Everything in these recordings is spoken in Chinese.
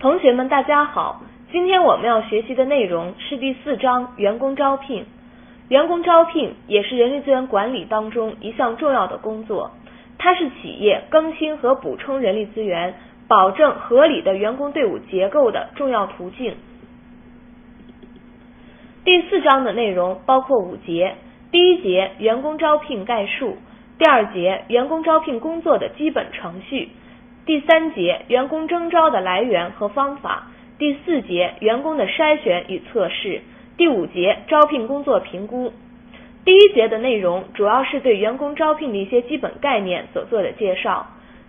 同学们，大家好。今天我们要学习的内容是第四章员工招聘。员工招聘也是人力资源管理当中一项重要的工作，它是企业更新和补充人力资源、保证合理的员工队伍结构的重要途径。第四章的内容包括五节：第一节员工招聘概述，第二节员工招聘工作的基本程序，第三节员工征招的来源和方法，第四节员工的筛选与测试，第五节招聘工作评估。第一节的内容主要是对员工招聘的一些基本概念所做的介绍，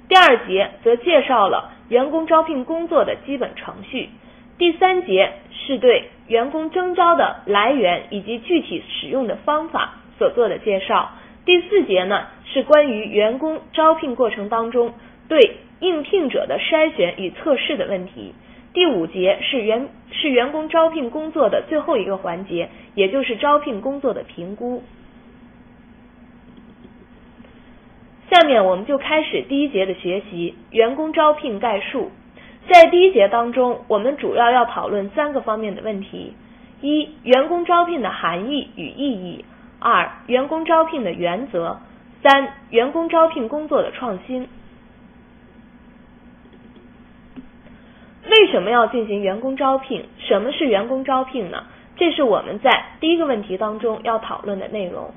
第二节则介绍了员工招聘工作的基本程序。第三节是对员工征招的来源以及具体使用的方法所做的介绍。第四节呢是关于员工招聘过程当中对应聘者的筛选与测试的问题。第五节是员是员工招聘工作的最后一个环节，也就是招聘工作的评估。下面我们就开始第一节的学习，员工招聘概述。在第一节当中，我们主要要讨论三个方面的问题：一、员工招聘的含义与意义；二、员工招聘的原则；三、员工招聘工作的创新。为什么要进行员工招聘？什么是员工招聘呢？这是我们在第一个问题当中要讨论的内容。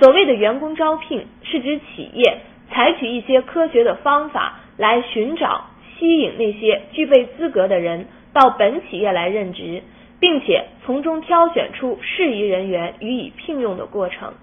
所谓的员工招聘，是指企业采取一些科学的方法来寻找。吸引那些具备资格的人到本企业来任职，并且从中挑选出适宜人员予以聘用的过程。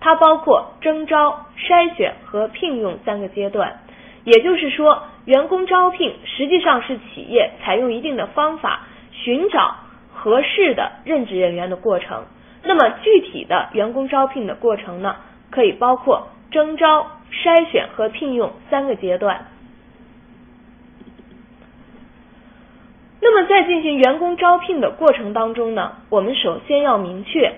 它包括征招、筛选和聘用三个阶段。也就是说，员工招聘实际上是企业采用一定的方法寻找合适的任职人员的过程。那么具体的员工招聘的过程呢，可以包括征招、筛选和聘用三个阶段。那么在进行员工招聘的过程当中呢，我们首先要明确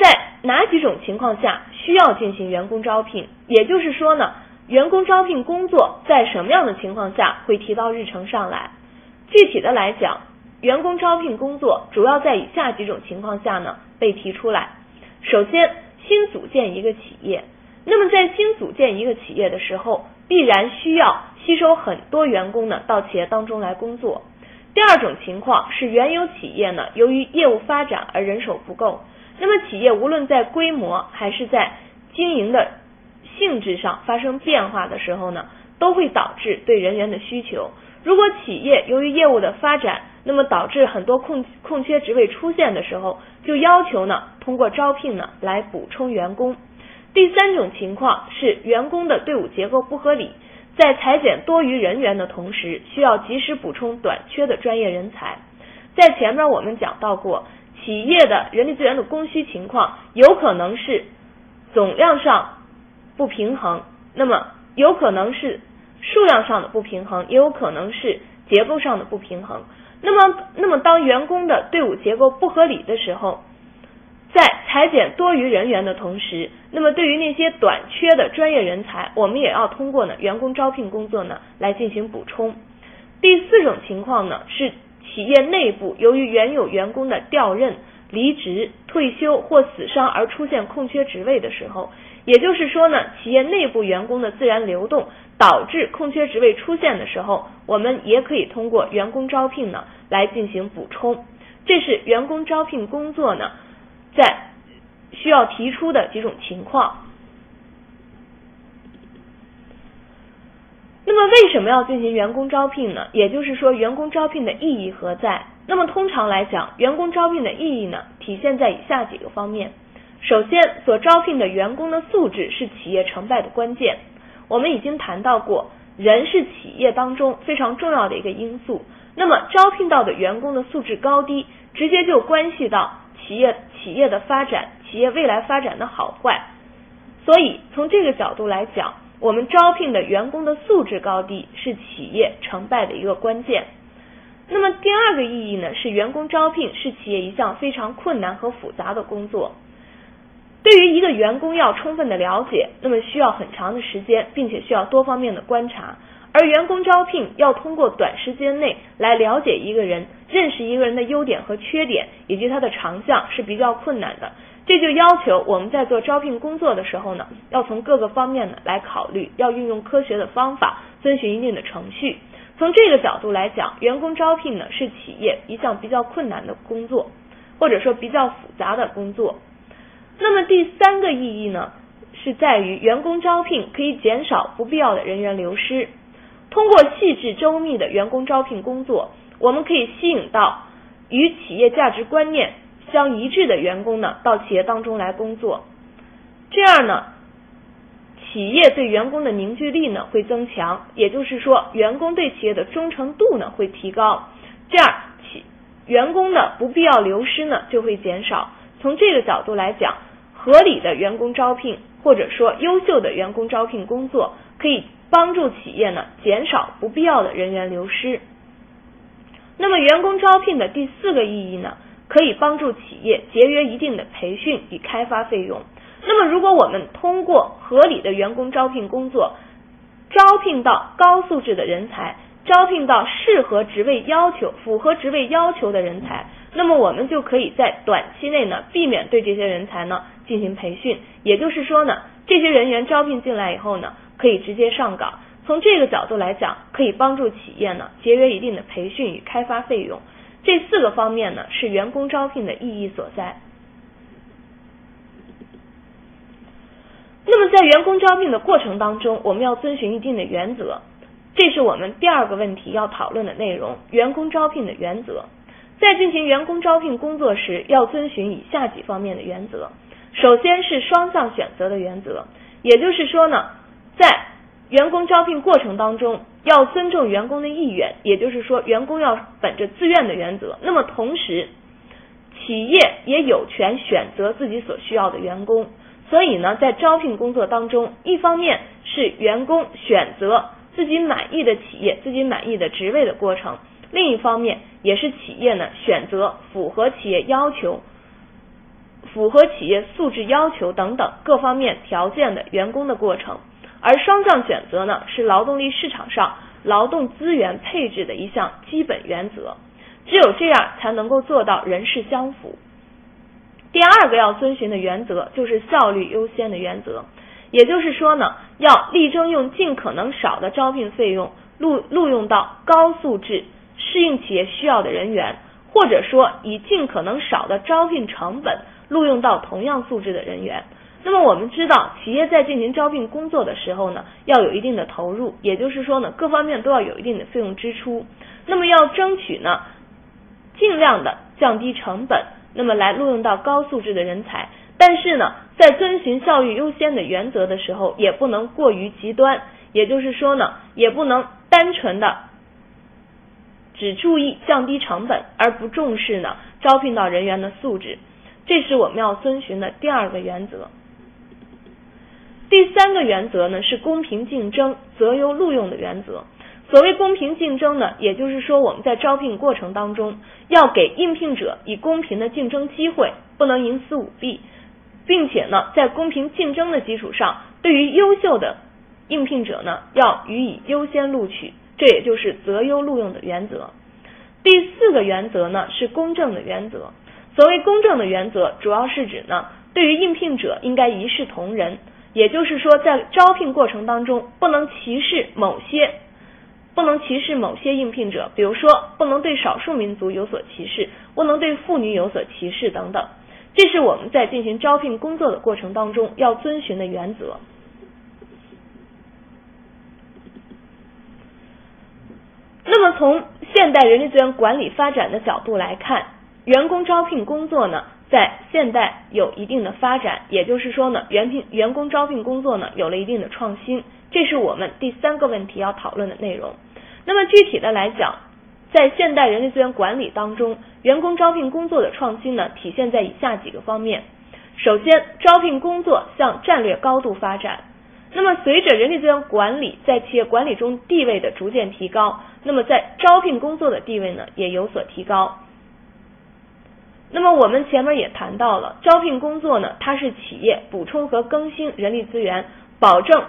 在哪几种情况下需要进行员工招聘，也就是说呢，员工招聘工作在什么样的情况下会提到日程上来？具体的来讲，员工招聘工作主要在以下几种情况下呢被提出来。首先，新组建一个企业，那么在新组建一个企业的时候，必然需要吸收很多员工呢到企业当中来工作。第二种情况是原有企业呢，由于业务发展而人手不够，那么企业无论在规模还是在经营的性质上发生变化的时候呢，都会导致对人员的需求。如果企业由于业务的发展，那么导致很多空空缺职位出现的时候，就要求呢通过招聘呢来补充员工。第三种情况是员工的队伍结构不合理。在裁减多余人员的同时，需要及时补充短缺的专业人才。在前面我们讲到过，企业的人力资源的供需情况有可能是总量上不平衡，那么有可能是数量上的不平衡，也有可能是结构上的不平衡。那么，那么当员工的队伍结构不合理的时候，在裁减多余人员的同时，那么对于那些短缺的专业人才，我们也要通过呢员工招聘工作呢来进行补充。第四种情况呢是企业内部由于原有员工的调任、离职、退休或死伤而出现空缺职位的时候，也就是说呢企业内部员工的自然流动导致空缺职位出现的时候，我们也可以通过员工招聘呢来进行补充。这是员工招聘工作呢。在需要提出的几种情况。那么为什么要进行员工招聘呢？也就是说，员工招聘的意义何在？那么通常来讲，员工招聘的意义呢，体现在以下几个方面。首先，所招聘的员工的素质是企业成败的关键。我们已经谈到过，人是企业当中非常重要的一个因素。那么招聘到的员工的素质高低，直接就关系到。企业企业的发展，企业未来发展的好坏，所以从这个角度来讲，我们招聘的员工的素质高低是企业成败的一个关键。那么第二个意义呢，是员工招聘是企业一项非常困难和复杂的工作。对于一个员工要充分的了解，那么需要很长的时间，并且需要多方面的观察。而员工招聘要通过短时间内来了解一个人、认识一个人的优点和缺点以及他的长项是比较困难的。这就要求我们在做招聘工作的时候呢，要从各个方面呢来考虑，要运用科学的方法，遵循一定的程序。从这个角度来讲，员工招聘呢是企业一项比较困难的工作，或者说比较复杂的工作。那么第三个意义呢，是在于员工招聘可以减少不必要的人员流失。通过细致周密的员工招聘工作，我们可以吸引到与企业价值观念相一致的员工呢到企业当中来工作。这样呢。企业对员工的凝聚力呢会增强，也就是说，员工对企业的忠诚度呢会提高，这样企员工的不必要流失呢就会减少。从这个角度来讲，合理的员工招聘或者说优秀的员工招聘工作，可以帮助企业呢减少不必要的人员流失。那么，员工招聘的第四个意义呢，可以帮助企业节约一定的培训与开发费用。那么，如果我们通过合理的员工招聘工作，招聘到高素质的人才，招聘到适合职位要求、符合职位要求的人才，那么我们就可以在短期内呢，避免对这些人才呢进行培训。也就是说呢，这些人员招聘进来以后呢，可以直接上岗。从这个角度来讲，可以帮助企业呢节约一定的培训与开发费用。这四个方面呢，是员工招聘的意义所在。那么在员工招聘的过程当中，我们要遵循一定的原则，这是我们第二个问题要讨论的内容。员工招聘的原则，在进行员工招聘工作时，要遵循以下几方面的原则。首先是双向选择的原则，也就是说呢，在员工招聘过程当中，要尊重员工的意愿，也就是说，员工要本着自愿的原则。那么同时，企业也有权选择自己所需要的员工。所以呢，在招聘工作当中，一方面是员工选择自己满意的企业、自己满意的职位的过程；另一方面，也是企业呢选择符合企业要求、符合企业素质要求等等各方面条件的员工的过程。而双向选择呢，是劳动力市场上劳动资源配置的一项基本原则。只有这样，才能够做到人事相符。第二个要遵循的原则就是效率优先的原则，也就是说呢，要力争用尽可能少的招聘费用录录用到高素质、适应企业需要的人员，或者说以尽可能少的招聘成本录用到同样素质的人员。那么我们知道，企业在进行招聘工作的时候呢，要有一定的投入，也就是说呢，各方面都要有一定的费用支出。那么要争取呢，尽量的降低成本。那么来录用到高素质的人才，但是呢，在遵循效率优先的原则的时候，也不能过于极端，也就是说呢，也不能单纯的只注意降低成本，而不重视呢招聘到人员的素质，这是我们要遵循的第二个原则。第三个原则呢是公平竞争、择优录用的原则。所谓公平竞争呢，也就是说我们在招聘过程当中要给应聘者以公平的竞争机会，不能营私舞弊，并且呢，在公平竞争的基础上，对于优秀的应聘者呢，要予以优先录取，这也就是择优录用的原则。第四个原则呢是公正的原则。所谓公正的原则，主要是指呢，对于应聘者应该一视同仁，也就是说在招聘过程当中不能歧视某些。不能歧视某些应聘者，比如说不能对少数民族有所歧视，不能对妇女有所歧视等等。这是我们在进行招聘工作的过程当中要遵循的原则。那么从现代人力资源管理发展的角度来看，员工招聘工作呢，在现代有一定的发展，也就是说呢，员聘员工招聘工作呢，有了一定的创新。这是我们第三个问题要讨论的内容。那么具体的来讲，在现代人力资源管理当中，员工招聘工作的创新呢，体现在以下几个方面。首先，招聘工作向战略高度发展。那么随着人力资源管理在企业管理中地位的逐渐提高，那么在招聘工作的地位呢，也有所提高。那么我们前面也谈到了，招聘工作呢，它是企业补充和更新人力资源，保证。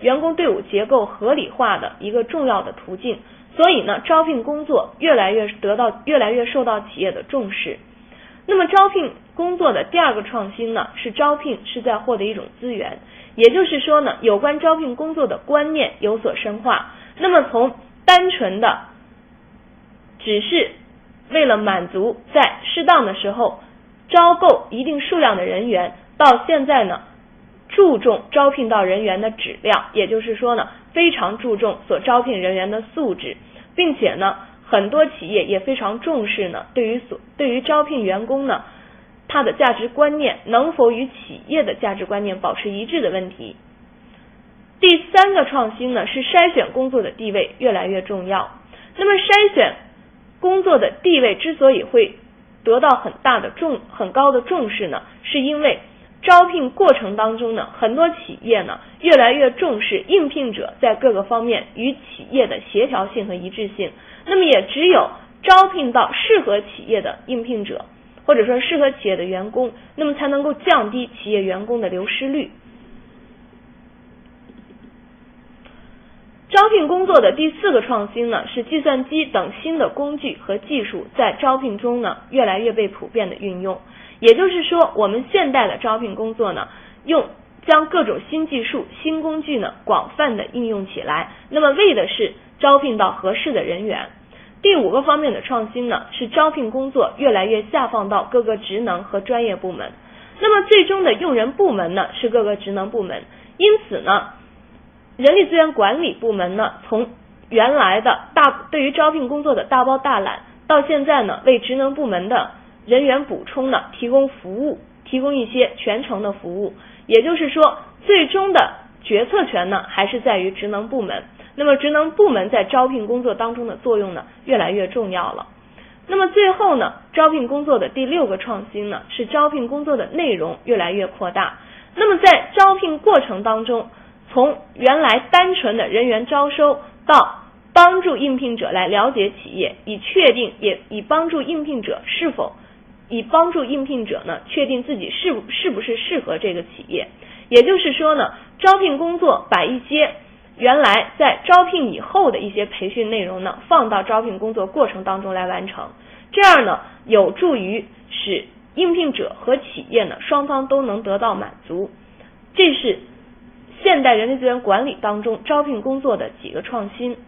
员工队伍结构合理化的一个重要的途径。所以呢，招聘工作越来越得到越来越受到企业的重视。那么，招聘工作的第二个创新呢，是招聘是在获得一种资源，也就是说呢，有关招聘工作的观念有所深化。那么，从单纯的只是为了满足在适当的时候招够一定数量的人员，到现在呢，注重招聘到人员的质量，也就是说呢，非常注重所招聘人员的素质，并且呢。很多企业也非常重视呢，对于所对于招聘员工呢，他的价值观念能否与企业的价值观念保持一致的问题。第三个创新呢是筛选工作的地位越来越重要。那么筛选工作的地位之所以会得到很大的重很高的重视呢，是因为招聘过程当中呢，很多企业呢越来越重视应聘者在各个方面与企业的协调性和一致性。那么也只有招聘到适合企业的应聘者，或者说适合企业的员工，那么才能够降低企业员工的流失率。招聘工作的第四个创新呢，是计算机等新的工具和技术在招聘中呢越来越被普遍的运用。也就是说，我们现代的招聘工作呢，用将各种新技术、新工具呢广泛的应用起来，那么为的是。招聘到合适的人员。第五个方面的创新呢，是招聘工作越来越下放到各个职能和专业部门。那么最终的用人部门呢，是各个职能部门。因此呢，人力资源管理部门呢，从原来的大对于招聘工作的大包大揽，到现在呢，为职能部门的人员补充呢，提供服务，提供一些全程的服务。也就是说，最终的决策权呢，还是在于职能部门。那么职能部门在招聘工作当中的作用呢，越来越重要了。那么最后呢，招聘工作的第六个创新呢，是招聘工作的内容越来越扩大。那么在招聘过程当中，从原来单纯的人员招收，到帮助应聘者来了解企业，以确定也以帮助应聘者是否，以帮助应聘者呢，确定自己是是不是适合这个企业。也就是说呢，招聘工作把一些原来在招聘以后的一些培训内容呢，放到招聘工作过程当中来完成，这样呢，有助于使应聘者和企业呢双方都能得到满足。这是现代人力资源管理当中招聘工作的几个创新。